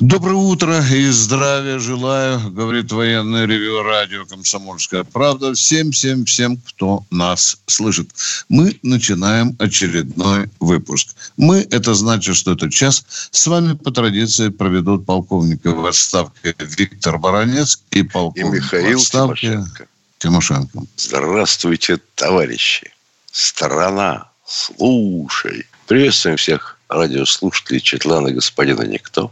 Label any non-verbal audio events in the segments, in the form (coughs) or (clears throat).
Доброе утро и здравия желаю, говорит военное ревю радио «Комсомольская правда». Всем, всем, всем, кто нас слышит. Мы начинаем очередной выпуск. Мы, это значит, что этот час с вами по традиции проведут полковник в отставке Виктор Баранец и полковник и Михаил в отставке Тимошенко. Тимошенко. Здравствуйте, товарищи. Страна, слушай. Приветствуем всех радиослушателей Четлана господина Никто.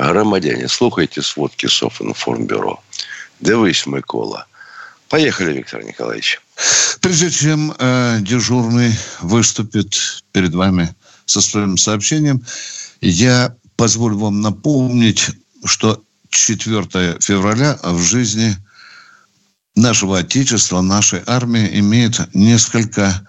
Громадяне, слухайте сводки Софинформбюро. Дивись, Микола. Поехали, Виктор Николаевич. Прежде чем э, дежурный выступит перед вами со своим сообщением, я позволю вам напомнить, что 4 февраля в жизни нашего Отечества, нашей армии имеет несколько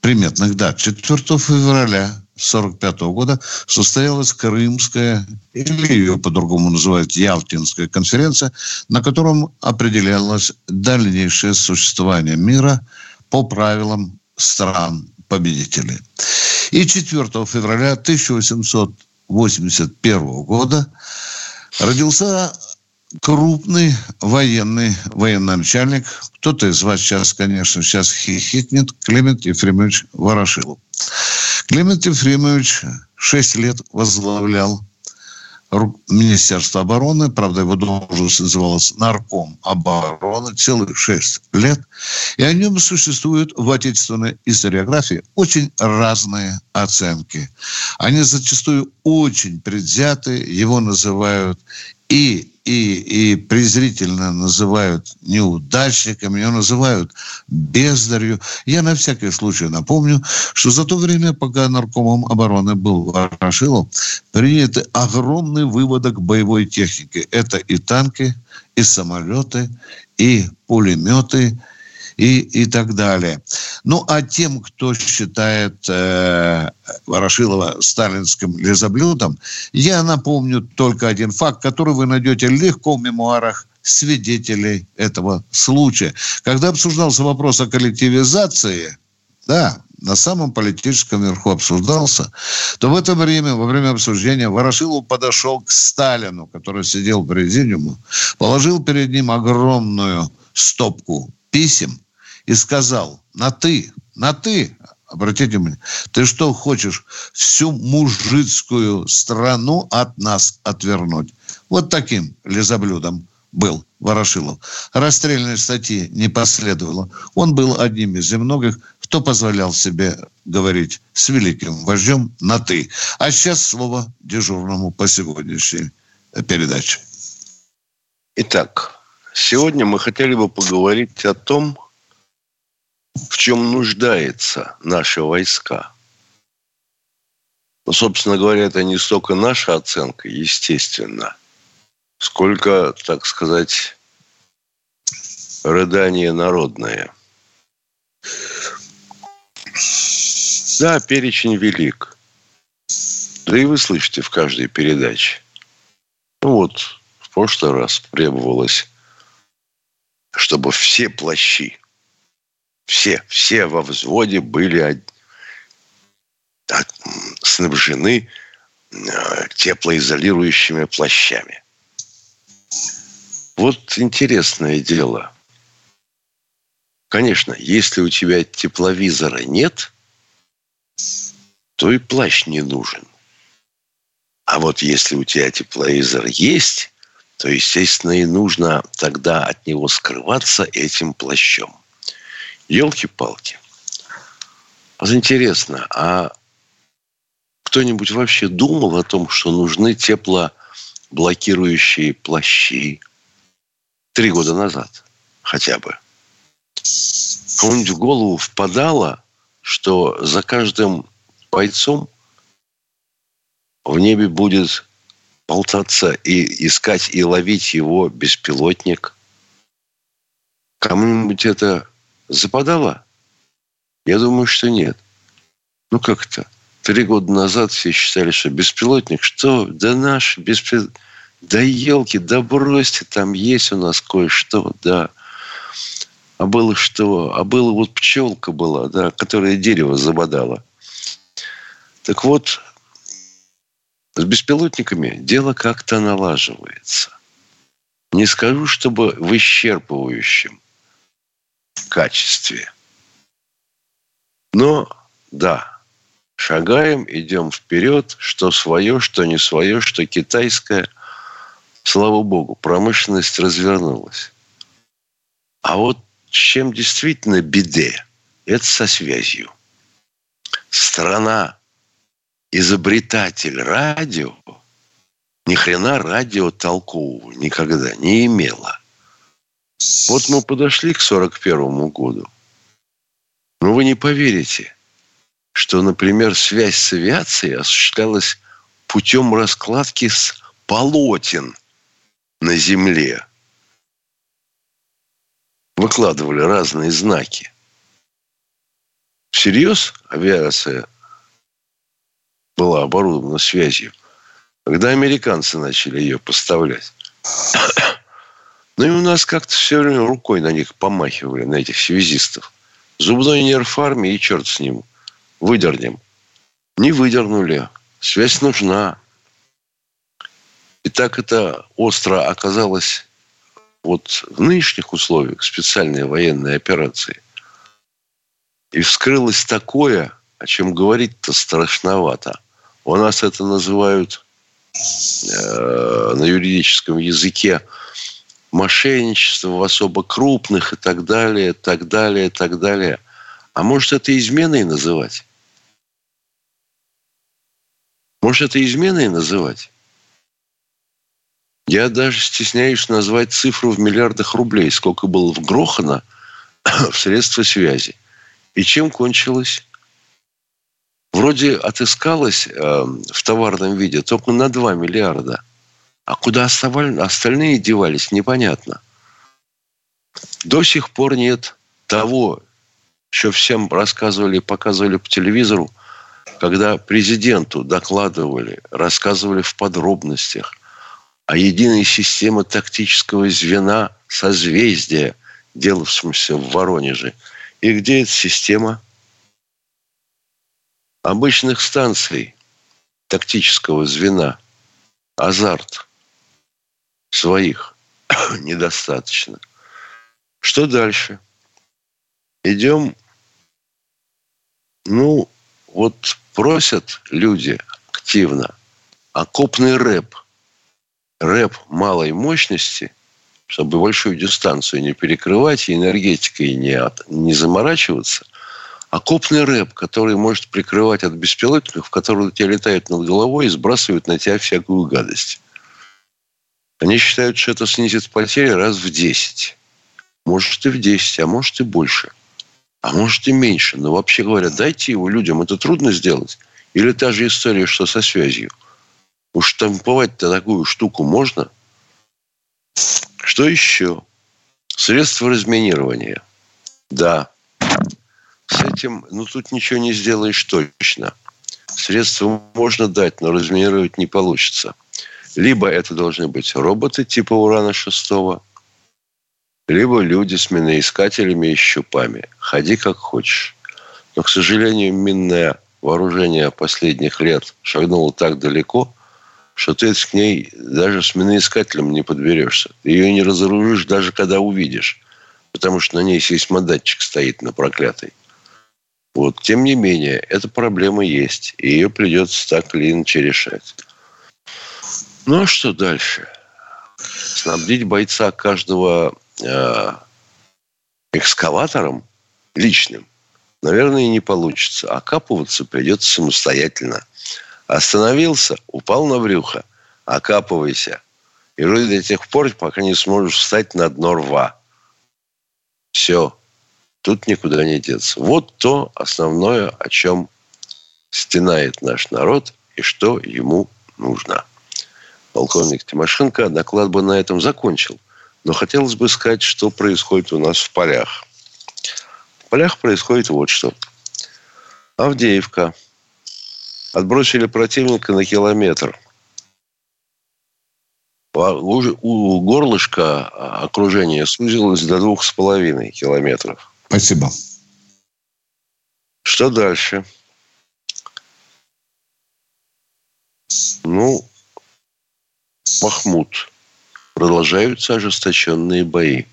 приметных дат. 4 февраля 1945 года состоялась Крымская, или ее по-другому называют Ялтинская конференция, на котором определялось дальнейшее существование мира по правилам стран-победителей. И 4 февраля 1881 года родился крупный военный военачальник. Кто-то из вас сейчас, конечно, сейчас хихикнет. Климент Ефремович Ворошилов. Климент Ефремович 6 лет возглавлял Министерство обороны, правда, его должность называлась Нарком обороны, целых шесть лет. И о нем существуют в отечественной историографии очень разные оценки. Они зачастую очень предвзяты, его называют и и, и презрительно называют неудачником, ее называют бездарью. Я на всякий случай напомню, что за то время, пока наркомом обороны был Ворошилов, приняты огромный выводок боевой техники. Это и танки, и самолеты, и пулеметы, и, и так далее. Ну, а тем, кто считает э, Ворошилова сталинским лизоблюдом, я напомню только один факт, который вы найдете легко в мемуарах свидетелей этого случая. Когда обсуждался вопрос о коллективизации, да, на самом политическом верху обсуждался, то в это время, во время обсуждения, Ворошилов подошел к Сталину, который сидел в президиуме, положил перед ним огромную стопку писем и сказал, на ты, на ты, обратите внимание, ты что хочешь всю мужицкую страну от нас отвернуть? Вот таким лизоблюдом был Ворошилов. Расстрельной статьи не последовало. Он был одним из немногих, кто позволял себе говорить с великим вождем на «ты». А сейчас слово дежурному по сегодняшней передаче. Итак, сегодня мы хотели бы поговорить о том, в чем нуждаются наши войска. Ну, собственно говоря, это не столько наша оценка, естественно, сколько, так сказать, рыдание народное. Да, перечень велик. Да и вы слышите в каждой передаче. Ну вот, в прошлый раз требовалось, чтобы все плащи все, все во взводе были снабжены э, теплоизолирующими плащами. Вот интересное дело. Конечно, если у тебя тепловизора нет, то и плащ не нужен. А вот если у тебя тепловизор есть, то, естественно, и нужно тогда от него скрываться этим плащом. Елки-палки. Вот интересно, а кто-нибудь вообще думал о том, что нужны теплоблокирующие плащи? Три года назад хотя бы. Кому-нибудь в голову впадало, что за каждым бойцом в небе будет болтаться и искать и ловить его беспилотник? Кому-нибудь это западало? Я думаю, что нет. Ну как то Три года назад все считали, что беспилотник, что? Да наш беспилотник. Да елки, да бросьте, там есть у нас кое-что, да. А было что? А было вот пчелка была, да, которая дерево забодала. Так вот, с беспилотниками дело как-то налаживается. Не скажу, чтобы в исчерпывающем качестве. Но, да, шагаем, идем вперед, что свое, что не свое, что китайское. Слава богу, промышленность развернулась. А вот чем действительно беде, это со связью. Страна, изобретатель радио, ни хрена радио толкового никогда не имела. Вот мы подошли к 41 году. Но вы не поверите, что, например, связь с авиацией осуществлялась путем раскладки с полотен на Земле. Выкладывали разные знаки. Всерьез авиация была оборудована связью, когда американцы начали ее поставлять. Ну и у нас как-то все время рукой на них помахивали, на этих связистов. Зубной нерв армии и черт с ним. Выдернем. Не выдернули. Связь нужна. И так это остро оказалось вот в нынешних условиях специальной военной операции. И вскрылось такое, о чем говорить-то страшновато. У нас это называют э, на юридическом языке мошенничество в особо крупных и так далее, так далее, так далее. А может, это изменой называть? Может, это изменой называть? Я даже стесняюсь назвать цифру в миллиардах рублей, сколько было вгрохано (coughs) в средства связи. И чем кончилось? Вроде отыскалось э, в товарном виде только на 2 миллиарда. А куда остальные девались, непонятно. До сих пор нет того, что всем рассказывали показывали по телевизору, когда президенту докладывали, рассказывали в подробностях о единой системе тактического звена созвездия, делавшемся в Воронеже. И где эта система? Обычных станций тактического звена. Азарт своих (coughs) недостаточно. Что дальше? Идем, ну, вот просят люди активно окопный рэп – рэп малой мощности, чтобы большую дистанцию не перекрывать и энергетикой не, от, не заморачиваться, окопный рэп, который может прикрывать от беспилотников, которые у тебя летают над головой и сбрасывают на тебя всякую гадость. Они считают, что это снизит потери раз в 10. Может и в 10, а может и больше. А может и меньше. Но вообще говоря, дайте его людям. Это трудно сделать. Или та же история, что со связью – Уж штамповать-то такую штуку можно? Что еще? Средства разминирования. Да. С этим, ну, тут ничего не сделаешь точно. Средства можно дать, но разминировать не получится. Либо это должны быть роботы типа Урана-6, либо люди с миноискателями и щупами. Ходи как хочешь. Но, к сожалению, минное вооружение последних лет шагнуло так далеко – что ты к ней даже с миноискателем не подберешься. Ты ее не разоружишь даже когда увидишь. Потому что на ней сейсмодатчик стоит на проклятой. Вот. Тем не менее, эта проблема есть. И ее придется так или иначе решать. Ну, а что дальше? Снабдить бойца каждого э, экскаватором личным, наверное, не получится. Окапываться придется самостоятельно. Остановился, упал на брюхо, окапывайся. И жди до тех пор, пока не сможешь встать на дно рва. Все. Тут никуда не деться. Вот то основное, о чем стенает наш народ и что ему нужно. Полковник Тимошенко доклад бы на этом закончил. Но хотелось бы сказать, что происходит у нас в полях. В полях происходит вот что. Авдеевка. Отбросили противника на километр. У горлышка окружения сузилось до двух с половиной километров. Спасибо. Что дальше? Ну, Махмуд. Продолжаются ожесточенные бои.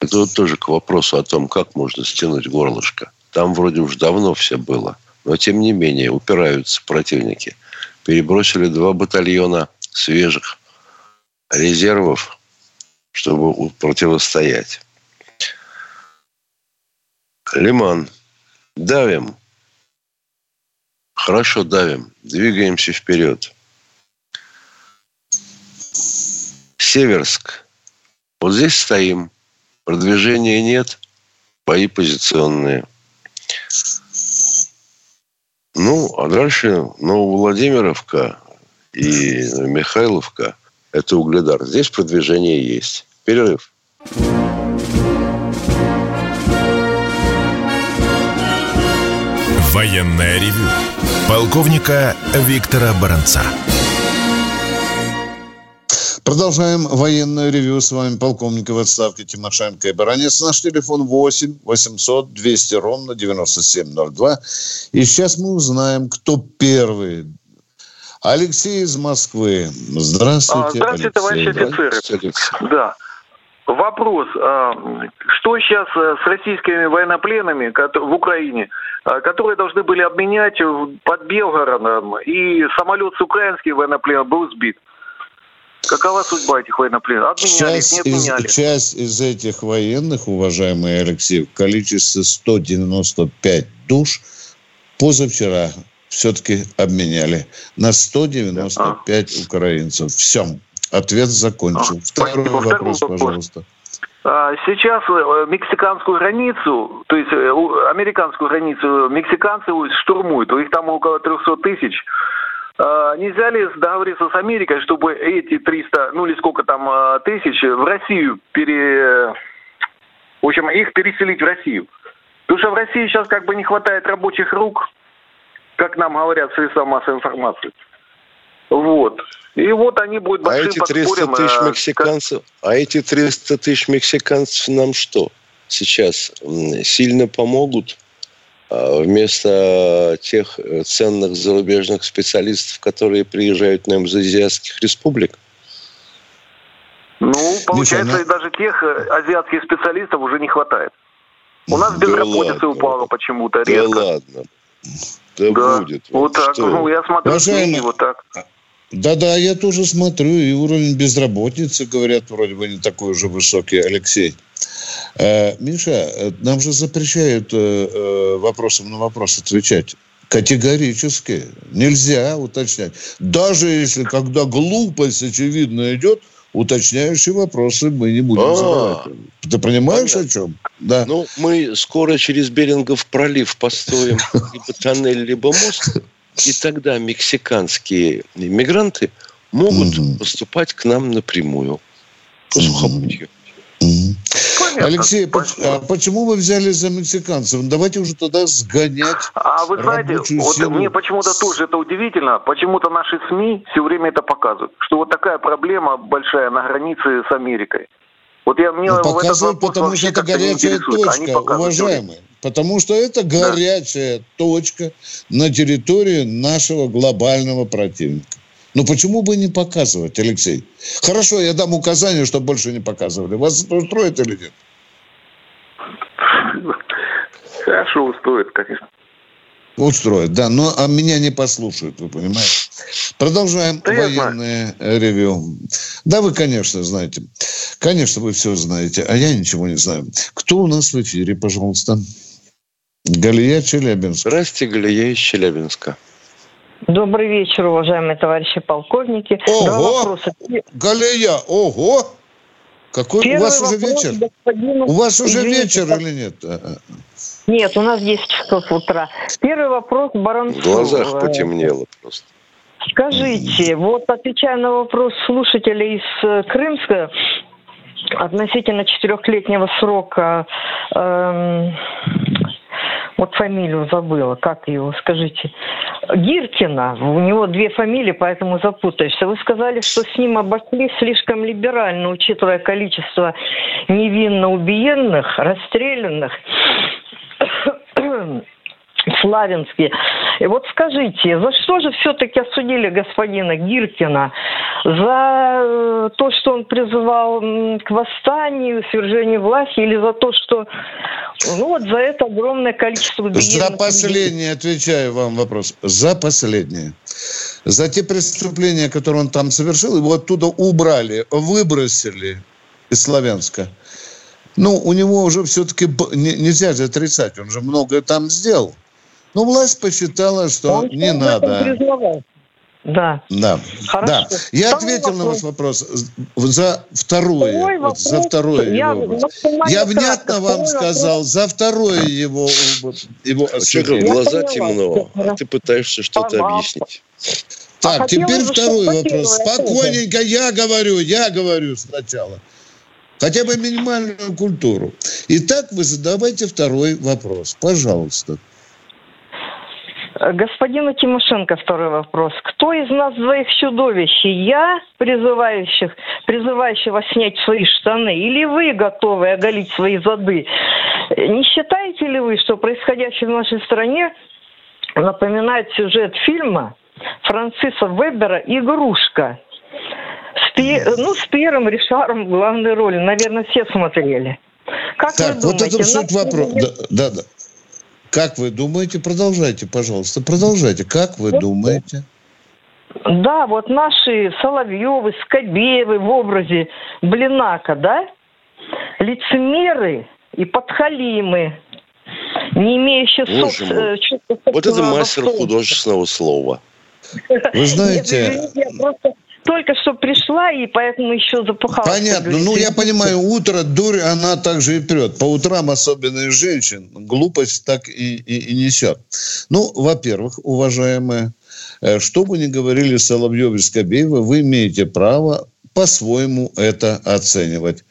Это вот тоже к вопросу о том, как можно стянуть горлышко. Там вроде уж давно все было. Но, тем не менее, упираются противники. Перебросили два батальона свежих резервов, чтобы противостоять. Лиман. Давим. Хорошо давим. Двигаемся вперед. Северск. Вот здесь стоим. Продвижения нет. Бои позиционные. Ну, а дальше Нововладимировка и Михайловка – это Угледар. Здесь продвижение есть. Перерыв. Военная ревю. Полковника Виктора Баранца. Продолжаем военное ревю. С вами полковник в отставке Тимошенко и Баранец. Наш телефон 8 800 200 ровно 9702. И сейчас мы узнаем, кто первый. Алексей из Москвы. Здравствуйте, а, Здравствуйте, товарищи офицеры. Да. Вопрос. А, что сейчас э, с российскими военнопленными в Украине, а, которые должны были обменять под Белгородом, и самолет с украинским военнопленом был сбит? Какова судьба этих военнопленных? Обменяли, часть не отменяли. Из, часть из этих военных, уважаемый Алексей, в количестве 195 душ позавчера все-таки обменяли на 195 а. украинцев. Все. Ответ закончил. А, Второй Спасибо. вопрос, пожалуйста. А, сейчас э, мексиканскую границу, то есть э, американскую границу мексиканцы штурмуют. У них там около 300 тысяч. А, нельзя ли договориться с Америкой, чтобы эти 300, ну или сколько там а, тысяч в Россию пере... В общем, их переселить в Россию? Потому что в России сейчас как бы не хватает рабочих рук, как нам говорят средства массовой информации. Вот. И вот они будут а большим а эти 300 тысяч э, мексиканцев, как... а эти 300 тысяч мексиканцев нам что? Сейчас сильно помогут? А, вместо тех ценных зарубежных специалистов, которые приезжают нам из азиатских республик? Ну, получается, Миша, даже тех э, азиатских специалистов уже не хватает. У нас безработица да упала почему-то резко. Да ладно. Да, да будет. Вот, так. Что? Ну, я смотрю Уважаемый... СМИ вот так. Да-да, я тоже смотрю, и уровень безработицы, говорят, вроде бы не такой уже высокий, Алексей. Э, Миша, э, нам же запрещают э, э, вопросом на вопрос отвечать. Категорически. Нельзя уточнять. Даже если, когда глупость очевидно идет, уточняющие вопросы мы не будем А-а-а. задавать. Ты понимаешь, Понятно. о чем? Да. Ну, мы скоро через Берингов пролив построим (laughs) либо тоннель, либо мост, и тогда мексиканские иммигранты могут поступать к нам напрямую по сухопутью. Понятно. Алексей, Спасибо. а почему вы взяли за мексиканцев? Давайте уже туда сгонять. А вы знаете, вот силу. мне почему-то тоже это удивительно. Почему-то наши СМИ все время это показывают, что вот такая проблема большая на границе с Америкой. Вот я мне ну, показывают, потому что это горячая точка, уважаемые. Потому что это горячая да. точка на территории нашего глобального противника. Ну почему бы не показывать, Алексей? Хорошо, я дам указание, чтобы больше не показывали. Вас это устроит или нет? Хорошо, устроит, конечно. Устроит, да, но а меня не послушают, вы понимаете. Продолжаем да военное ревю. Да, вы, конечно, знаете. Конечно, вы все знаете, а я ничего не знаю. Кто у нас в эфире, пожалуйста? Галия Челябинск. Здравствуйте, Галия из Челябинска. Добрый вечер, уважаемые товарищи полковники. Ого! Два вопроса. Галия, ого! Какой Первый у вас уже вечер? Господину... У вас уже Извините, вечер или нет? Нет, у нас 10 часов утра. Первый вопрос Баранцу. В глазах потемнело просто. Скажите, вот отвечая на вопрос слушателя из э, Крымска относительно четырехлетнего срока, эм, вот фамилию забыла, как его, скажите, Гиркина, у него две фамилии, поэтому запутаешься. Вы сказали, что с ним обошли слишком либерально, учитывая количество невинно убиенных, расстрелянных. (coughs) Славянске. И вот скажите, за что же все-таки осудили господина Гиркина? За э, то, что он призывал к восстанию, свержению власти, или за то, что... Ну вот за это огромное количество. За последнее отвечаю вам вопрос. За последнее. За те преступления, которые он там совершил, его оттуда убрали, выбросили из Славянска. Ну, у него уже все-таки нельзя же отрицать, он же многое там сделал. Но власть посчитала, что Он не надо. Да. Да. Хорошо. Да. Я второй ответил вопрос. на ваш вопрос за второе. Второй вот, за второе я, его. Я внятно вам вопрос. сказал за второе его его Чего, глаза темно, а ты пытаешься что-то объяснить. Так, а теперь второй вопрос. Спокойненько я говорю, я говорю сначала. Хотя бы минимальную культуру. Итак, вы задавайте второй вопрос. Пожалуйста. Господину Тимошенко второй вопрос. Кто из нас двоих чудовищ? Я, призывающих, призывающего снять свои штаны, или вы готовы оголить свои зады? Не считаете ли вы, что происходящее в нашей стране напоминает сюжет фильма Франциса Вебера «Игрушка»? С, ну, с Пьером Ришаром в главной роли. Наверное, все смотрели. Как так, вы думаете, вот это суть вопрос. Да, да, да. Как вы думаете? Продолжайте, пожалуйста, продолжайте. Как вы думаете? Да, вот наши Соловьевы, Скобеевы в образе Блинака, да? Лицемеры и подхалимы, не имеющие Боже мой. Э, вот это мастер художественного слова. Вы знаете... Нет, я просто только что пришла, и поэтому еще запухала. Понятно. Ну, я понимаю, утро, дурь, она также и прет. По утрам, особенно из женщин, глупость так и, и, и несет. Ну, во-первых, уважаемые, э, что бы ни говорили Соловьев и Скобеева, вы имеете право по-своему это оценивать.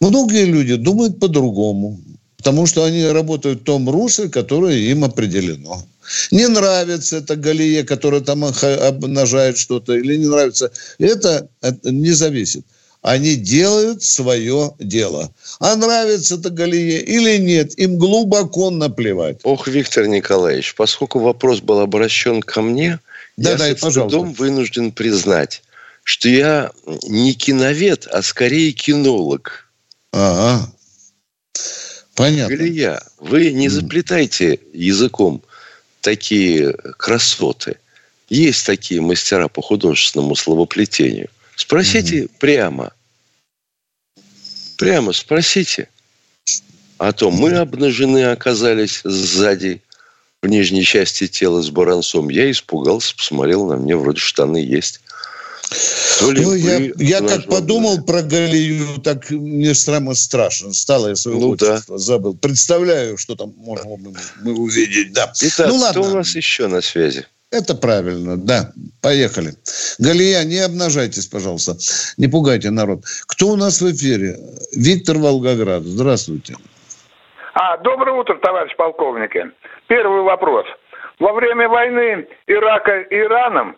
Многие люди думают по-другому, потому что они работают в том русле, которое им определено. Не нравится это Галия, которая там обнажает что-то, или не нравится. Это, это не зависит. Они делают свое дело. А нравится это Галие или нет, им глубоко наплевать. Ох, Виктор Николаевич, поскольку вопрос был обращен ко мне, да, я да, с трудом вынужден признать, что я не киновед, а скорее кинолог. Ага. Понятно. Галия, вы не заплетайте языком такие красоты. Есть такие мастера по художественному словоплетению. Спросите mm прямо. Прямо спросите. А то мы обнажены оказались сзади в нижней части тела с баранцом. Я испугался, посмотрел на мне, вроде штаны есть. То ли ну, я, я как подумал про Галию, так мне страшно страшно стало, я свое ну, отчество да. забыл. Представляю, что там можем мы, мы увидеть. Да. Итак, ну, ладно. кто у нас еще на связи? Это правильно, да. Поехали. Галия, не обнажайтесь, пожалуйста. Не пугайте народ. Кто у нас в эфире? Виктор Волгоград. Здравствуйте. А, доброе утро, товарищ полковники. Первый вопрос. Во время войны Ирака и Ираном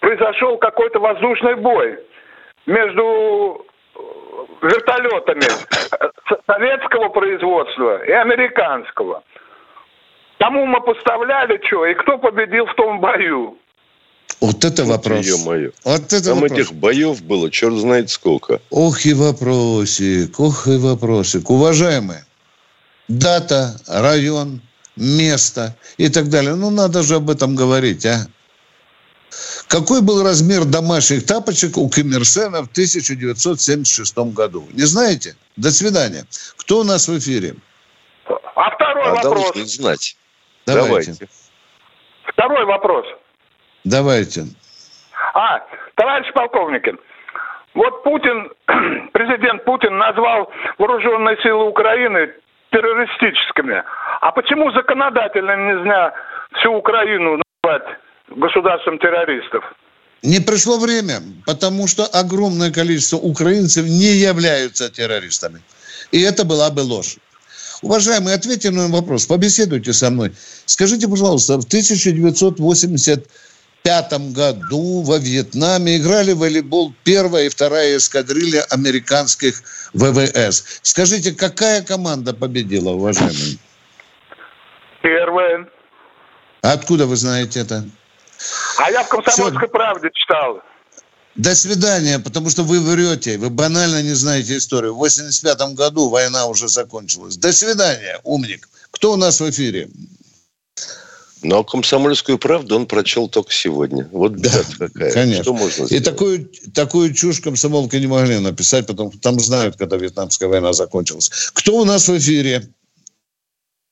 произошел какой-то воздушный бой между э, вертолетами советского производства и американского. Кому мы поставляли что, и кто победил в том бою? Вот это вопрос. Ё-моё. Вот это Там вопрос. этих боев было, черт знает сколько. Ох и вопросик, ох и вопросик. Уважаемые, дата, район, место и так далее. Ну, надо же об этом говорить, а? Какой был размер домашних тапочек у Ким Ир Сена в 1976 году? Не знаете? До свидания. Кто у нас в эфире? А второй а вопрос. знать. Давайте. Давайте. Второй вопрос. Давайте. А, товарищ полковник, вот Путин, (clears throat) президент Путин назвал вооруженные силы Украины террористическими. А почему законодательно нельзя всю Украину назвать государством террористов. Не пришло время, потому что огромное количество украинцев не являются террористами. И это была бы ложь. Уважаемый, ответьте на вопрос, побеседуйте со мной. Скажите, пожалуйста, в 1985 году во Вьетнаме играли в волейбол первая и вторая эскадрилья американских ВВС. Скажите, какая команда победила, уважаемый? Первая. Откуда вы знаете это? А я в «Комсомольской Всё. правде» читал. До свидания, потому что вы врете, вы банально не знаете историю. В 85 году война уже закончилась. До свидания, умник. Кто у нас в эфире? Но комсомольскую правду он прочел только сегодня. Вот беда какая. Конечно. Что можно И сделать? такую, такую чушь комсомолка не могли написать, потому что там знают, когда Вьетнамская война закончилась. Кто у нас в эфире?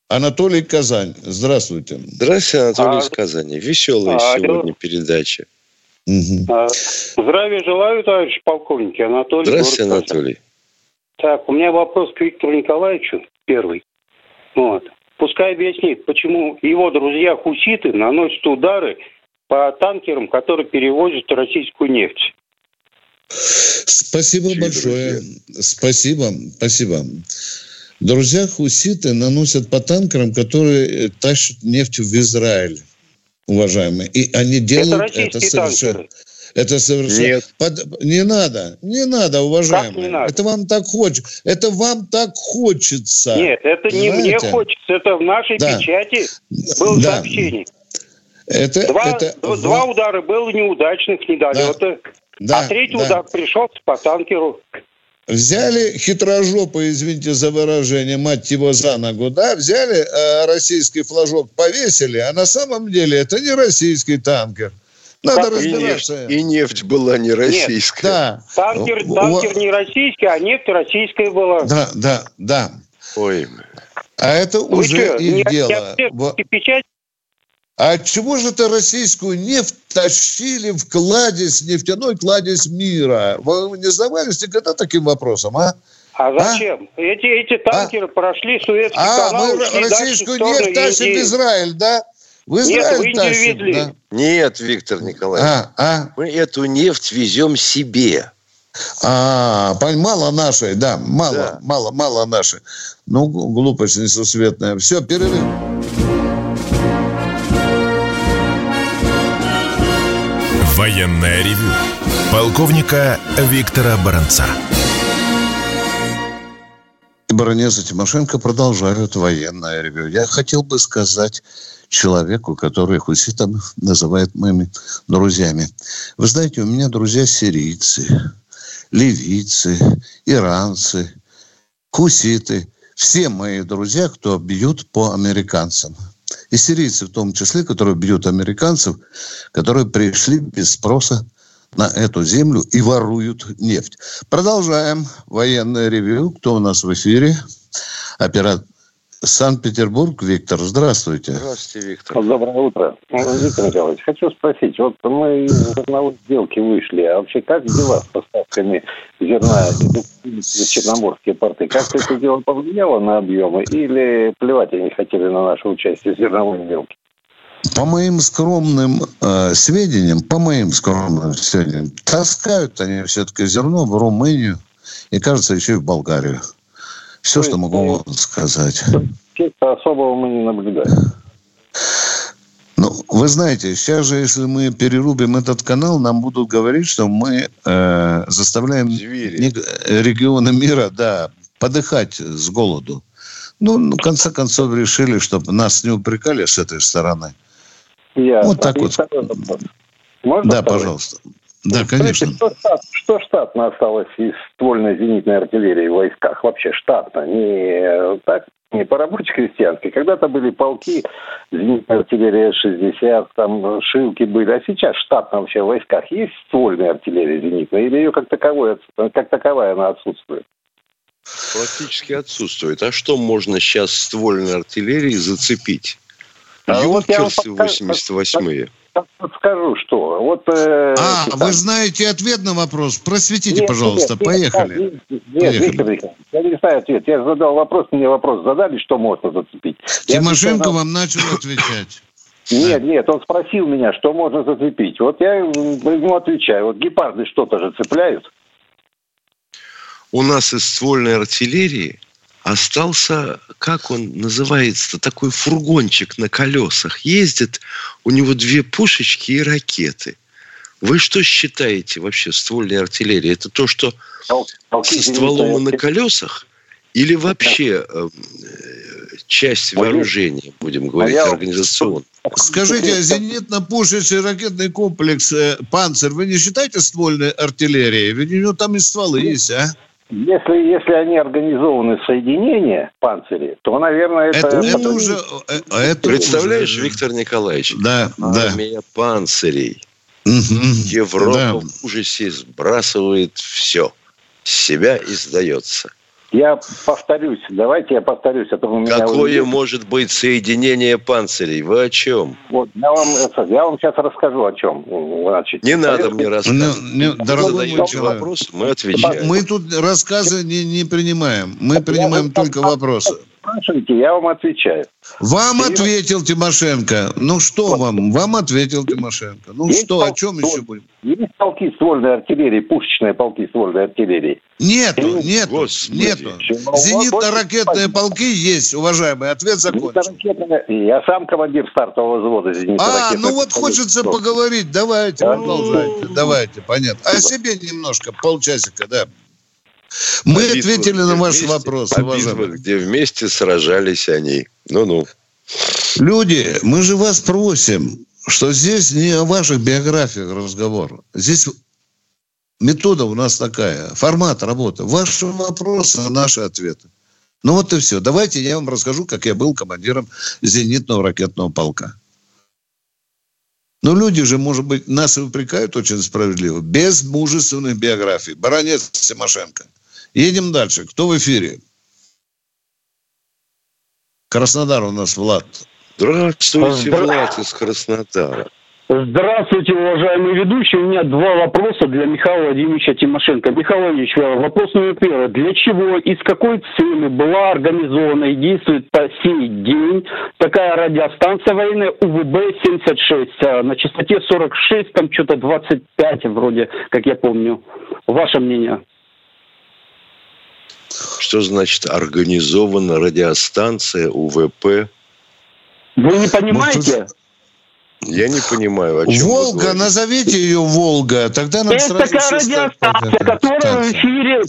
Анатолий Казань. Здравствуйте. Здравствуйте, Анатолий А, из Казани. Веселая а, сегодня передача. Мгм. А, Здравия желаю, товарищ полковник Анатолий. Здравствуйте. Анатолий. Так, у меня вопрос к Виктору Николаевичу первый. Вот. Пускай объяснит, почему его друзья хуситы наносят удары по танкерам, которые перевозят российскую нефть. Спасибо Чьи большое. Спасибо, спасибо. Друзья хуситы наносят по танкерам, которые э, тащат нефть в Израиль, уважаемые. И они Это делают это, российские совершенно... танкеры. Это совершенно... Нет. Под- Не надо, не надо, уважаемые. Как не надо? Это вам так хочется. Это вам так хочется. Нет, это не мне хочется, это в нашей Да. печати было Да. сообщение. Это, Два, это два удара было неудачных, недолета. Да, а третий да. удар пришелся по танкеру. Взяли хитрожопы, извините за выражение, мать его за ногу, да, взяли э, российский флажок, повесили, а на самом деле это не российский танкер. Надо Так, И разбираться. нефть, и нефть была не российская. Да. Танкер, танкер не российский, а нефть российская была. Да, да, да. Ой, А это Вы уже что, их не дело. отслеживаете Во- печать? А чего же это российскую нефть тащили в кладезь, нефтяной кладезь мира? Вы не задавались никогда таким вопросом, а? А зачем? Эти, эти танкеры прошли Суэцкий А, канал, мы дальше в российскую нефть тащим в. Израиль, да? В Нет, Израиль Индию тащим, везли. да? Нет, Виктор Николаевич. А, а, Мы эту нефть везем себе. а, мало нашей, да, мало, Да. мало, мало нашей. Ну, глупость несусветная. Все, перерыв. Военное ревю полковника Виктора Баранца. И Баранец и Тимошенко продолжают военное ревю. Я хотел бы сказать человеку, который хуситами называет моими друзьями. Вы знаете, у меня друзья сирийцы, ливийцы, иранцы, хуситы. Все мои друзья, кто бьют по американцам. И сирийцы в том числе, которые бьют американцев, которые пришли без спроса на эту землю и воруют нефть. Продолжаем военное ревю. Кто у нас в эфире? Оператор Санкт-Петербург. Виктор, здравствуйте. Здравствуйте, Виктор. Доброе утро. Виктор Николаевич, хочу спросить, вот мы из зерновой сделки вышли, а вообще как дела с поставками зерна в черноморские порты? Как это дело повлияло на объемы или плевать они хотели на наше участие в зерновой сделке? По моим скромным э, сведениям, по моим скромным сведениям, таскают они все-таки зерно в Румынию и, кажется, еще и в Болгарию. Все, То что могу сказать. Чего-то особого мы не наблюдаем. Ну, вы знаете, сейчас же, если мы перерубим этот канал, нам будут говорить, что мы э, заставляем Звери. нек- регионы мира, да, подыхать с голоду. Ну, ну, в конце концов, решили, чтобы нас не упрекали с этой стороны. Я Вот так вот. Можно да, второй? пожалуйста. Да, конечно. Что, штат, что штатно осталось из ствольной зенитной артиллерии в войсках? Вообще штатно, не э, так, не по рабоче-крестьянской. Когда-то были полки, зенитная артиллерия 60, там шилки были. А сейчас штатно вообще в войсках есть ствольная артиллерия зенитная? Или ее как, таковой, как таковая она отсутствует? Практически отсутствует. А что можно сейчас ствольной артиллерии зацепить? А Юнкерсы подскажу- 88-е. Скажу, что. Вот, э, А, там- вы знаете ответ на вопрос? Просветите, Нет, пожалуйста. нет, нет, Поехали. Нет, Поехали. Виктор Николаевич, я не знаю ответ. Я задал вопрос, мне вопрос задали, что можно зацепить. Я Тимошенко отвечаю вам начал отвечать. Нет, нет, он спросил меня, что можно зацепить. Вот я ему отвечаю. Вот гепарды что-то же цепляют. У нас из ствольной артиллерии остался, как он называется, такой фургончик на колесах. Ездит, у него две пушечки и ракеты. Вы что считаете вообще ствольной артиллерии? Это то, что со стволом на колесах? Или вообще э, часть вооружения, будем говорить, организационно? Скажите, а зенитно-пушечный ракетный комплекс э, «Панцирь» вы не считаете ствольной артиллерией? Ведь у него там и стволы есть, а? Если, если они организованы соединения панцири, то, наверное, это... Это, это уже... э, Это Представляешь, уже- Виктор Николаевич, Да, да. армия панцирей. Мгм. Европа Да. в ужасе сбрасывает все. С себя и сдается. Я повторюсь, давайте я повторюсь, а то вы меня Какое увидите. может быть соединение панцирей? Вы о чем? Вот, я вам, я вам сейчас расскажу о чем. Значит, Не надо мне Ну, рассказывать. не, Вы дорогой мой задаете человек, вопрос, мы отвечаем. мы тут рассказы не, не принимаем. Мы принимаем только вопросы. Спрашиваете, я вам отвечаю. Вам Серьезно? ответил Тимошенко. Ну что вам? Вам ответил Тимошенко. Ну Есть что, о полк- чем еще будем? Есть полки ствольной артиллерии, пушечные полки ствольной артиллерии. Нету, нету, Господи. нету. Зенитно-ракетные полки есть, уважаемый. Ответ закончен. Я сам командир стартового взвода зенитно А, ну вот хочется поговорить. Давайте, Да. продолжайте. Давайте, понятно. О себе немножко, полчасика, да. Мы битвах, ответили на ваш вместе- вопрос, битвах, где вместе сражались они. Ну-ну. Люди, мы же вас просим, что здесь не о ваших биографиях разговор. Здесь метода у нас такая, формат работы. Ваши вопросы, наши ответы. Ну вот и все. Давайте я вам расскажу, как я был командиром зенитного ракетного полка. Ну, люди же, может быть, нас и упрекают очень справедливо. Без мужественных биографий. Баронец Тимошенко. Едем дальше. Кто в эфире? Краснодар у нас Влад. Здравствуйте, Здра- Влад из Краснодара. Здравствуйте, уважаемый ведущий. У меня два вопроса для Михаила Владимировича Тимошенко. Михаил Владимирович, э, вопрос номер первый. Для чего и с какой цели была организована и действует по сей день такая радиостанция военная УВБ-76 э, на частоте 46, там что-то 25 вроде, как я помню. Ваше мнение? Что значит организована радиостанция УВП? Вы не понимаете? Я не понимаю, о чем Волга, назовите ее Волга, тогда нам Это сразу такая радиостанция, которая в эфире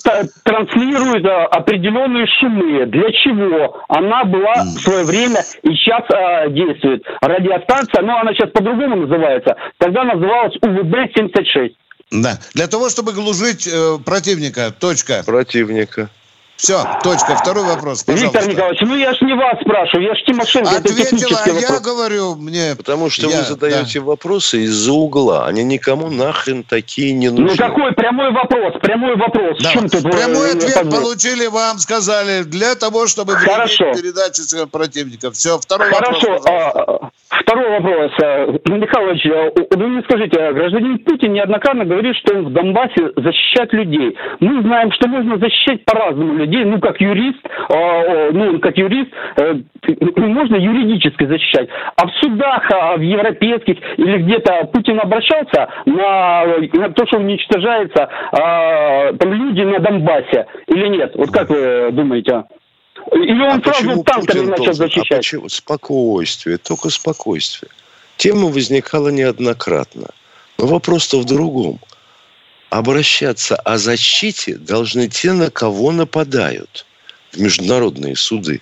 транслирует а, определенные шумы. Для чего? Она была в свое время и сейчас а, действует. Радиостанция, ну она сейчас по-другому называется. Тогда называлась УВБ-76. Да. Для того, чтобы глушить э, противника. Точка. Противника. Все, точка. Второй вопрос, пожалуйста. Виктор Николаевич, ну я ж не вас спрашиваю, я ж Тимошенко, это Ответила, технический а я вопрос. говорю, мне... Потому что Я- вы задаете вопросы из-за угла. Они никому нахрен такие не нужны. Ну какой прямой вопрос, прямой вопрос. Да. Чем тут, Прямой э, ответ получили вам, сказали, для того, чтобы Хорошо. своего противника. Все, второй Хорошо. вопрос, пожалуйста. Второй вопрос. Михаил Ильич, вы мне скажите, а гражданин Путин неоднократно говорит, что он в Донбассе защищает людей. Мы знаем, что можно защищать по-разному людей. Ну, как юрист, о, ну, как юрист, э, (clears throat) ну, можно юридически защищать. А в судах, а, в европейских или где-то Путин обращался на, на то, что уничтожается там люди на Донбассе или нет? Вот как вы думаете? А? Или он А сразу почему танками Путин начал должен? А защищать? почему? Спокойствие, только спокойствие. Тема возникала неоднократно. Но вопрос-то в другом. Обращаться о защите должны те, на кого нападают в международные суды.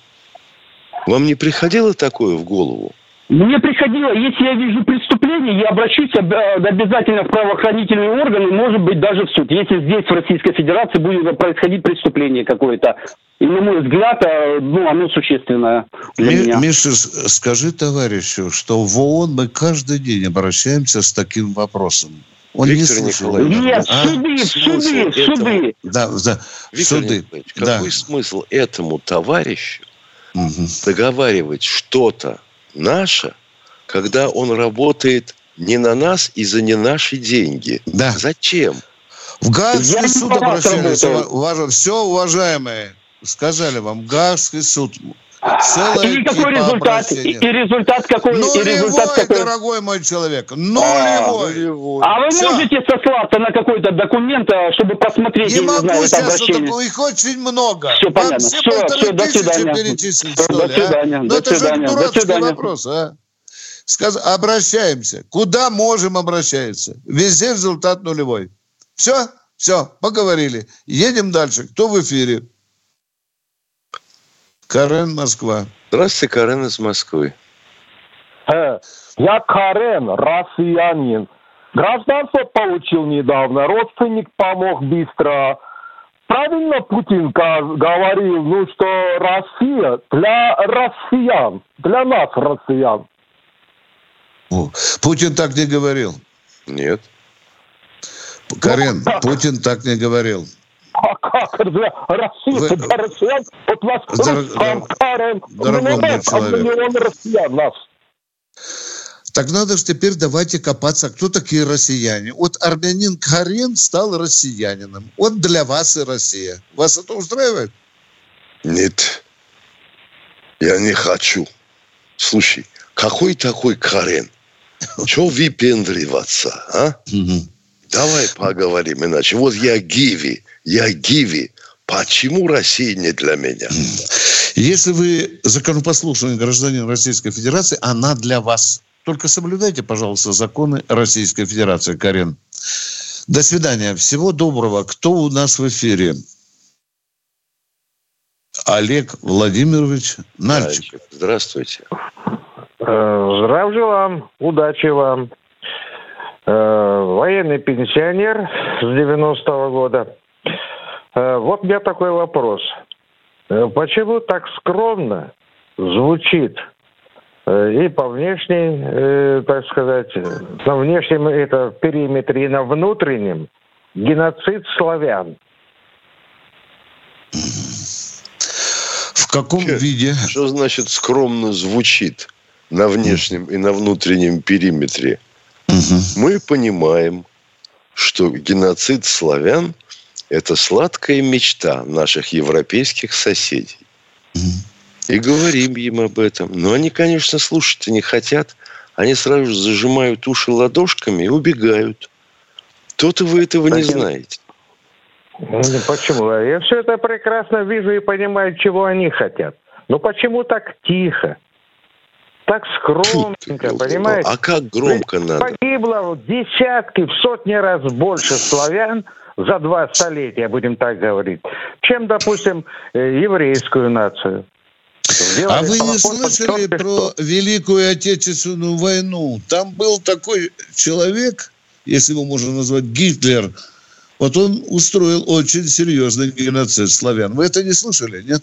Вам не приходило такое в голову? Мне приходило, если я вижу преступление, я обращусь об- э, обязательно в правоохранительные органы, может быть, даже в суд. Если здесь, в Российской Федерации, будет происходить преступление какое-то. И, на мой взгляд, э, ну, оно существенное для Ми- меня. Миша, скажи товарищу, что в ООН мы каждый день обращаемся с таким вопросом. Он не Виктор слышал. Николаевич, этого, Нет, а? суды, суды, суды. Да, да. Виктор Суды. Николаевич, Да. какой смысл этому товарищу Мгм. договаривать что-то наше, когда он работает не на нас и за не наши деньги? Да. Зачем? В Гаагский суд обращались. работаю. Все, уважаемые, сказали вам, Гаагский суд. Целая И какой результат? И, и результат какой? и Нулевой, результат какой? дорогой мой человек. Нулевой. А вы Всё. можете сослаться на какой-то документ, а, чтобы посмотреть, Не не могу знаю, это сейчас, обращение? вот их очень много. Всё Вам понятно. все полторы всё, до свидания. перечислить, До что ли, а? свидания, Ну до это же свидания, до дурацкий свидания. вопрос, а? Сказ... Обращаемся. Куда можем обращаться? Везде результат нулевой. Все? Все, поговорили. Едем дальше. Кто в эфире? Карен, Москва. Здравствуйте, Карен из Москвы. Э, Я Карен, россиянин. Гражданство получил недавно, родственник помог быстро. Правильно Путин говорил, ну что Россия для россиян, для нас, россиян. О, Путин так не говорил. Нет. Карен, Ну. Путин так не говорил. А как для России, Вы- для россиян? Вот вас Дор- Карен, дорогой мой а человек. россиян нас. Так надо же теперь давайте копаться, кто такие россияне. Вот армянин Карен стал россиянином. Вот для вас и Россия. Вас это устраивает? Нет. Я не хочу. Слушай, какой такой Карен? (laughs) Чего выпендриваться, а? Давай поговорим иначе. Вот я Гиви, я Гиви. Почему Россия не для меня? Если вы законопослушный гражданин Российской Федерации, она для вас. Только соблюдайте, пожалуйста, законы Российской Федерации, Карен. До свидания. Всего доброго. Кто у нас в эфире? Олег Владимирович Нальчик. Мальчик, Здравствуйте. Здравия вам, удачи вам. Э, Военный пенсионер с 90-го года. Э, Вот у меня такой вопрос. Э, Почему так скромно звучит и по внешней, так сказать, на внешнем это периметре и на внутреннем геноцид славян? В каком Чё? виде? Что значит скромно звучит на внешнем и на внутреннем периметре? Мы понимаем, что геноцид славян – это сладкая мечта наших европейских соседей. И говорим им об этом. Но они, конечно, слушать не хотят. Они сразу же зажимают уши ладошками и убегают. То-то вы этого не знаете. Ну, Почему? Я все это прекрасно вижу и понимаю, чего они хотят. Но почему так тихо? Так Фу скромненько, ёлки-палки. понимаете? А как громко Ведь надо? Погибло в десятки, в сотни раз больше славян за два столетия, будем так говорить, чем, допустим, э, еврейскую нацию. А вы не слышали про. Великую Отечественную войну? Там был такой человек, если его можно назвать Гитлер, вот он устроил очень серьезный геноцид славян. Вы это не слышали, нет?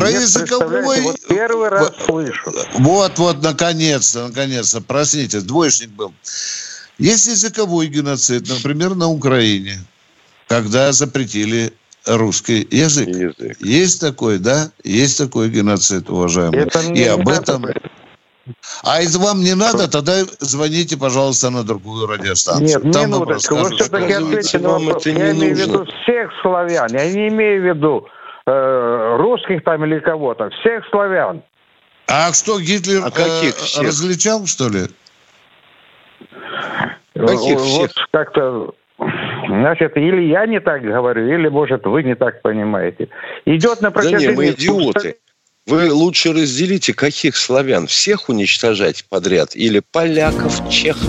Про Нет, языковой... Вот первый раз слышу. Вот, вот, наконец-то, наконец-то, простите, двоечник был. Есть языковой геноцид, например, на Украине, когда запретили русский язык. Язык. Есть такой, да? Есть такой геноцид, уважаемые. Это И не об надо этом... А если вам не надо, тогда звоните, пожалуйста, на другую радиостанцию. Нет, Там вам минуточку. Вы все-таки ответьте на вопрос. не Я имею в нужно. виду всех славян. Я не имею в виду э, русских там или кого-то. Всех славян. А что, Гитлер А каких э, всех? различал, что ли? Каких Вот всех? как-то... Значит, или я не так говорю, или, может, вы не так понимаете. Идет на Да не, протяжении... мы идиоты. Вы лучше разделите, каких славян? Всех уничтожать подряд? Или поляков, чехов?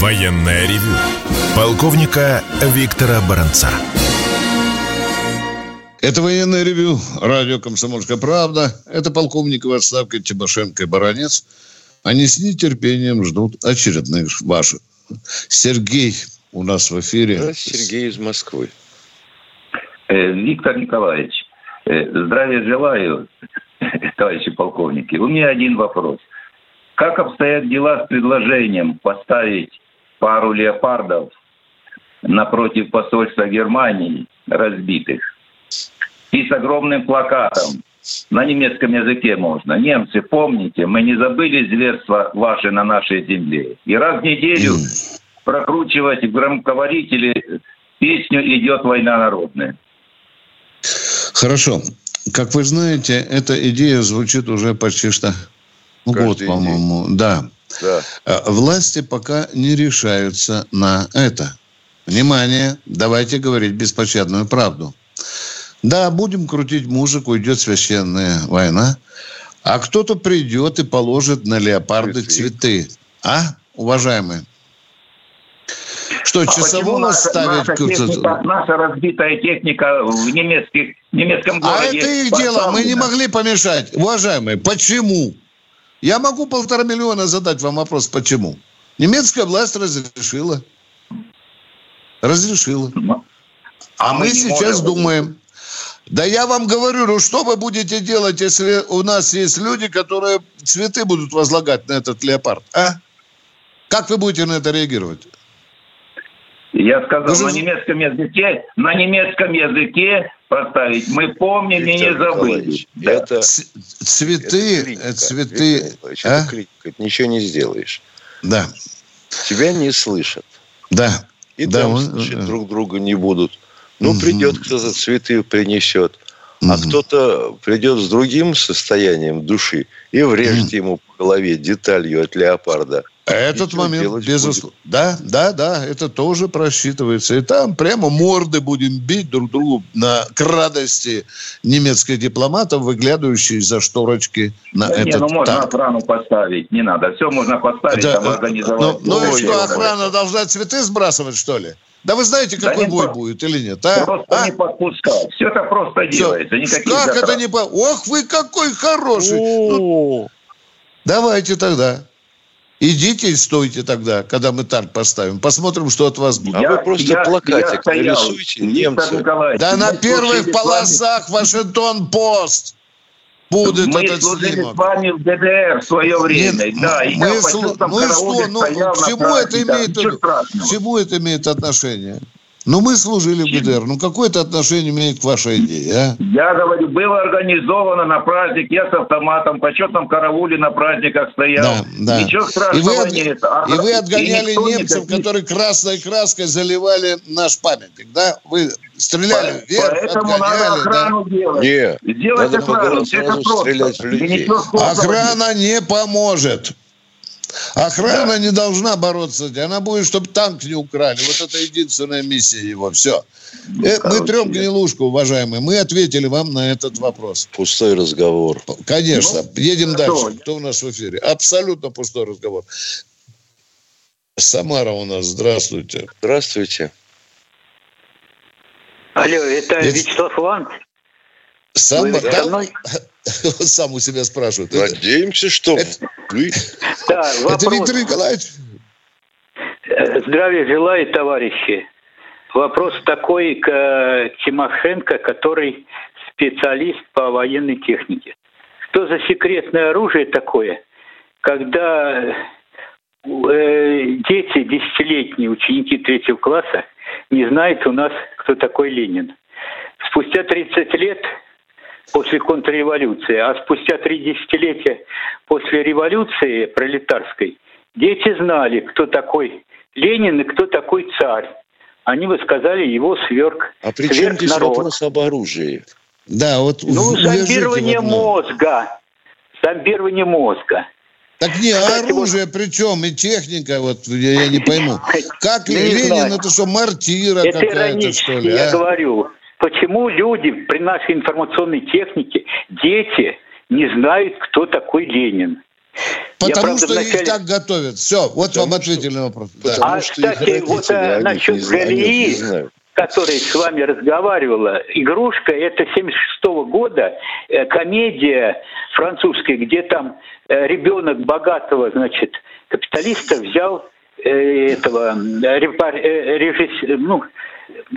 Военное ревю полковника Виктора Баранца. Это военное ревю. Радио «Комсомольская правда». Это полковник в отставке Тимошенко и Баранец. Они с нетерпением ждут очередных ваших. Сергей у нас в эфире. Да, Сергей из Москвы. Э, Виктор Николаевич, э, здравия желаю, (laughs) товарищи полковники. У меня один вопрос. Как обстоят дела с предложением поставить пару леопардов напротив посольства Германии разбитых и с огромным плакатом на немецком языке можно. Немцы, помните, мы не забыли зверства ваши на нашей земле. И раз в неделю прокручивать в громковорителе песню «Идет война народная». Хорошо. Как вы знаете, эта идея звучит уже почти что ну, год, Каждый по-моему. Да. Да. А Власти пока не решаются на это. Внимание, давайте говорить беспощадную правду. Да, будем крутить музыку, идет священная война. А кто-то придет и положит на леопарды цветы. А, уважаемые? Что, А часового наша, ставить? наша, техника, наша разбитая техника в немецких, немецком А городе? это их дело, мы не могли помешать. Уважаемые, почему? Я могу полтора миллиона задать вам вопрос, почему? Немецкая власть разрешила. Разрешила. А мы сейчас можем. думаем. Да я вам говорю, ну что вы будете делать, если у нас есть люди, которые цветы будут возлагать на этот леопард, а? Как вы будете на это реагировать? Я сказал, Вы же- на немецком языке, на немецком языке поставить. Мы помним и не Виктор забыли. Да. Это, Цветы, это клиника. цветы, Виктор а? это клиника. Ничего не сделаешь. Да, Тебя не слышат. да. И Да, там он- слышать э. друг друга не будут. Ну, Мгм. придет кто-то цветы принесет, а Мгм. кто-то придет с другим состоянием души и врежет ему по голове деталью от леопарда. Этот момент, безусловно. Да, да, да, это тоже просчитывается. И там прямо морды будем бить друг другу на, к радости немецких дипломатов, выглядывающих из-за шторочки на Да не, этот ну можно танк. охрану поставить, не надо. Все можно поставить, Да, там э, организовать. ну, ну и что, охрана должна цветы сбрасывать, что ли? Да вы знаете, Да какой не бой по- будет или нет, а? Просто А? не подпускать. Все это просто Всё. делается. Никаких Как затрат. это не по... Ох, вы какой хороший! Ну, давайте тогда. Идите и стойте тогда, когда мы танк поставим. Посмотрим, что от вас будет. А Я- вы просто я- плакатик я нарисуйте, немцы. Николаевич, Да мы на первых вами- полосах Вашингтон-Пост будет Мы этот служили снимок. с вами в ДДР в свое время. Нет, да, и мы я почему там ну и карауле что? Ну, к чему это имеет, к чему это имеет отношение? Ну, мы служили в ГДР. Ну, какое это отношение имеет к вашей идее, а? Я говорю, было организовано на праздник, я с автоматом, в почетном карауле на праздниках стоял. Да, да. Ничего И вы, страшного нет. А- и вы отгоняли никто немцев, никаких- которые красной краской заливали наш памятник, да? Вы стреляли По- вверх, Поэтому надо отгоняли, да? охрану делать. Не, Сделайте надо сразу, сразу это просто. стрелять в И людей. нет. Охрана не поможет. Охрана не должна бороться. Она будет, чтобы танк не украли. Вот это единственная миссия его. Все. мы короче, трем я- гнилушку, уважаемые. Мы ответили вам на этот вопрос. Пустой разговор. Конечно. Едем Ну, что? дальше. Кто у нас в эфире? Абсолютно пустой разговор. Самара у нас. Здравствуйте. Здравствуйте. Алло, это Это- Вячеслав Иванович? Сам, Вы да? мной? Сам у себя спрашивает. Это, Надеемся, что вы... Да, это вопрос. Виктор Николаевич? Здравия желаю, товарищи. Вопрос такой к э, Тимошенко, который специалист по военной технике. Что за секретное оружие такое, когда э, дети, десятилетние ученики третьего класса, не знают у нас, кто такой Ленин? Спустя 30 лет после контрреволюции, а спустя три десятилетия после революции пролетарской дети знали, кто такой Ленин и кто такой царь. Они бы сказали его сверг. А при чем здесь вопрос об оружии? Да, вот Ну, зомбирование мозга. Зомбирование мозга. Так не, а оружие при чем? И техника, вот я, я не пойму. (laughs) Как Не Ленин, знаю. это что, мартира Это какая-то, что ли? я а? говорю. Почему люди при нашей информационной технике, дети, не знают, кто такой Ленин? Я, Потому правда, что вначале- их так готовят. Все, вот вам ответили на вопрос. Да. Потому А, что кстати, вот, а, насчет Галии, которая с вами разговаривала, игрушка, это 76 года, э, комедия французская, где там э, ребенок богатого, значит, капиталиста взял э, этого м, репор- э, режисс- ну,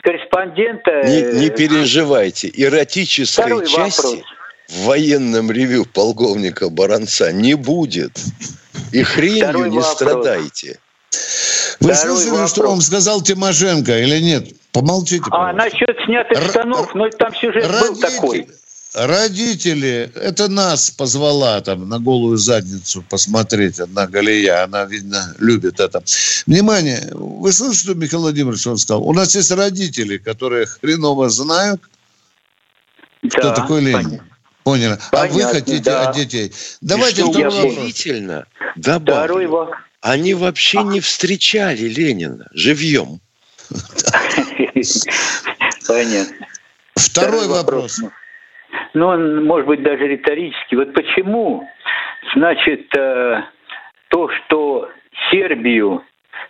корреспондента. Не, э, не переживайте. Эротической Второй части вопрос. в военном ревю полковника Баранца не будет. И хренью Второй не вопрос. страдайте. Вы Второй слышали, что вопрос. вам сказал Тимошенко или нет? Помолчите, А пожалуйста. насчет снятых Р- штанов, ну там сюжет был Родители- такой. Родители, это нас позвала там на голую задницу посмотреть одна Галия, она, видно, любит это. Внимание, вы слышите, что Михаил Владимирович вам сказал? У нас есть родители, которые хреново знают, Кто Да, такой Ленин? понятно. Понял. А вы Понятно, хотите да. от детей? Давайте И что второй вопрос. удивительно, Второй добавлю, вопрос. они вообще не встречали Ленина живьем. (laughs) Понятно. Второй вопрос. Ну, он, может быть, даже риторический. Вот почему, значит, э, то, что Сербию,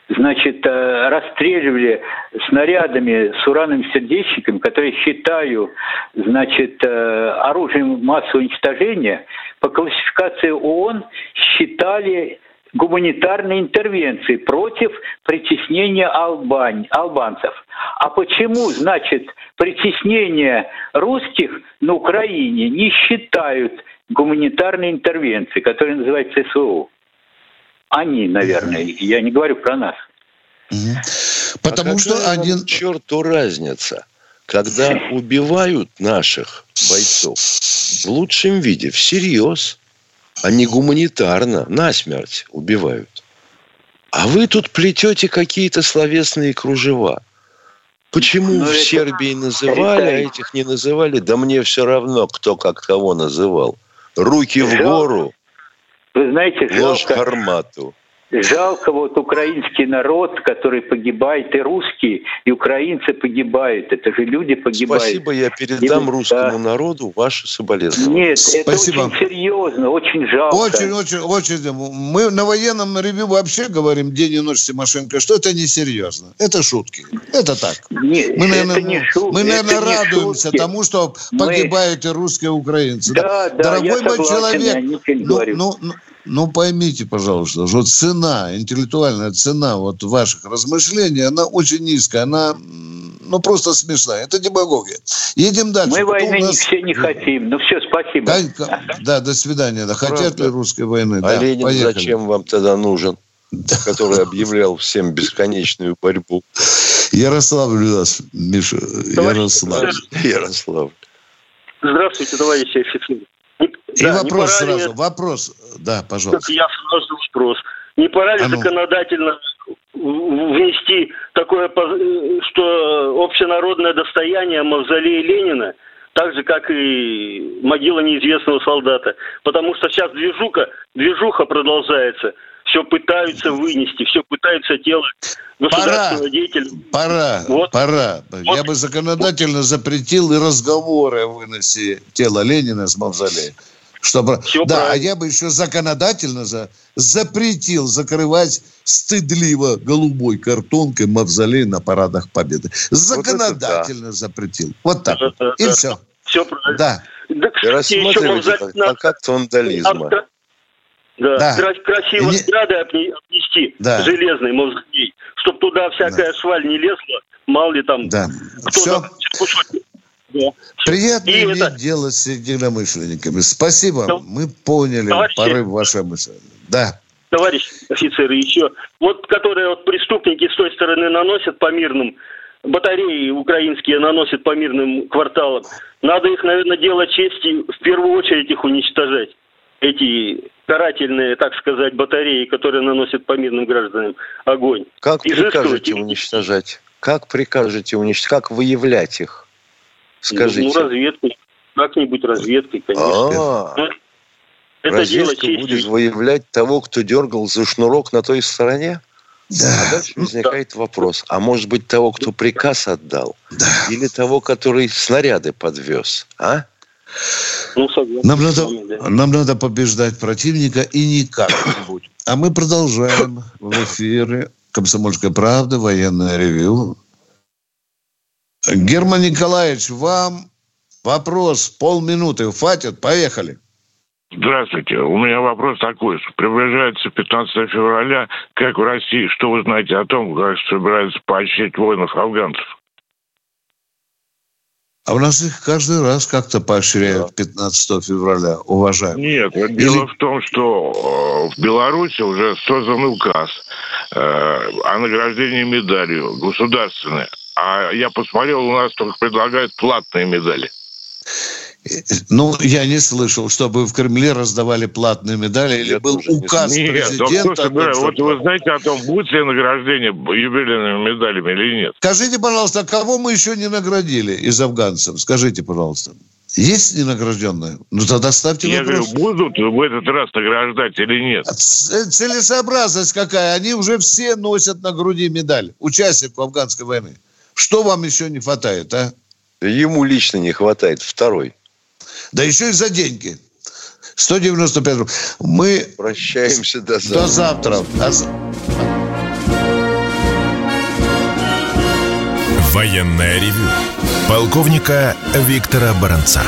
значит, э, расстреливали снарядами с урановыми сердечниками, которые считаю, значит, э, оружием массового уничтожения, по классификации ООН считали гуманитарной интервенцией против притеснения албань, албанцев. А почему, значит, притеснение русских на Украине не считают гуманитарной интервенцией, которая называется СВО? Они, наверное, я не говорю про нас. Потому а что один... черту разница, когда убивают наших бойцов в лучшем виде, всерьез, не гуманитарно, насмерть убивают. А вы тут плетете какие-то словесные кружева. Почему Но в это- Сербии называли, а этих не называли? Да мне все равно, кто как кого называл. Руки в Жалко. гору, Вы знаете, ложь жалко, гармату. Жалко вот украинский народ, который погибает, и русские, и украинцы погибают. Это же люди погибают. Спасибо, я передам И- русскому да. народу ваши соболезнования. Нет, это Спасибо. очень серьезно, очень жалко. Очень, очень, очень. Мы на военном ревю вообще говорим день и ночь Тимошенко, что это несерьезно. Это шутки. Это так. Нет, Мы, наверное, это не шутки, мы, наверное это радуемся шутки. тому, что Мы- погибают и русские, и украинцы. Да, да, Дорогой я мой согласен, человек, ну, говорю. ну, ну, поймите, пожалуйста, что цена, интеллектуальная цена вот ваших размышлений, она очень низкая, она ну, просто смешная. Это демагогия. Едем дальше. Мы войны нас- все не хотим. Ну все, спасибо. Да, да, до свидания. Да, хотят Правда. ли русской войны? А да, Ленин поехали. зачем вам тогда нужен? Который объявлял всем бесконечную борьбу. Ярославль у нас, Миша. Ярославль. Ярослав. Здравствуйте, товарищи офицеры. И да, вопрос пора ли- сразу. Вопрос. Да, пожалуйста. Я сразу вопрос. Не пора ли А ну. законодательно внести такое, э, что общенародное достояние мавзолея Ленина, так же, как и могила неизвестного солдата? Потому что сейчас движуха, движуха продолжается. Все пытаются вынести, все пытаются тело государственного деятеля. Пора, Вот. пора. Я бы законодательно запретил и разговоры о выносе тела Ленина с мавзолея. Чтобы... Всё да, а правильно. я бы еще законодательно за... запретил закрывать стыдливо голубой картонкой мавзолей на парадах Победы. Законодательно запретил. Вот так. вот. И все. Все правильно. Да. Да, кстати, еще рассматривайте мавзолей как надо акт вандализма. Да, Да. кра- красиво Не- ограды обне- обнести, Да. железный мавзолей, чтобы туда всякая шваль не лезла, мало ли там Да. кто Все. там кусочек. Да. Приятно И иметь это- дело с единомышленниками. Спасибо. Ну, Мы поняли товарищи- порыв вашей мысли. Да. Товарищ офицеры, еще, вот которые вот преступники с той стороны наносят по мирным, батареи украинские наносят по мирным кварталам, надо их, наверное, дело чести, в первую очередь их уничтожать. Эти карательные, так сказать, батареи, которые наносят по мирным гражданам огонь. Как прикажете уничтожать? Как прикажете уничтожать? Как выявлять их? Скажите. Ну, разведкой. Как-нибудь разведкой, конечно. А, Ну, Это дело разведка чести. будет выявлять того, кто дергал за шнурок на той стороне? Да. А дальше возникает вопрос. А может быть того, кто приказ отдал? Да. Или того, который снаряды подвез? А? Ну, согласен Нам надо, нам надо побеждать противника и не как-нибудь. А мы продолжаем в эфире «Комсомольская правда», военное ревю. Герман Николаевич, вам вопрос, полминуты, хватит, поехали. Здравствуйте. У меня вопрос такой. Приближается 15 февраля. Как в России, что вы знаете о том, как собираются поощрять воинов-афганцев? А у нас их каждый раз как-то поощряют 15 февраля, уважаемые. Нет, дело в том, что э, в Беларуси уже создан указ э, о награждении медалью государственной. А я посмотрел, у нас только предлагают платные медали. Ну, я не слышал, чтобы в Кремле раздавали платные медали или был указ Нет, президента. том, что- Вот вы знаете о том, будет ли награждение юбилейными медалями или нет? Скажите, пожалуйста, кого мы еще не наградили из афганцев? Скажите, пожалуйста. Есть ненагражденные? Ну, тогда ставьте Я вопрос. говорю, будут в этот раз награждать или нет? Ц- Целесообразность какая? Они уже все носят на груди медаль. Участников афганской войны. Что вам еще не хватает, а? Ему лично не хватает второй. Да еще и за деньги. 195 рублей. Мы Прощаемся до завтра. до завтра. А Военное ревю полковника Виктора Баранца.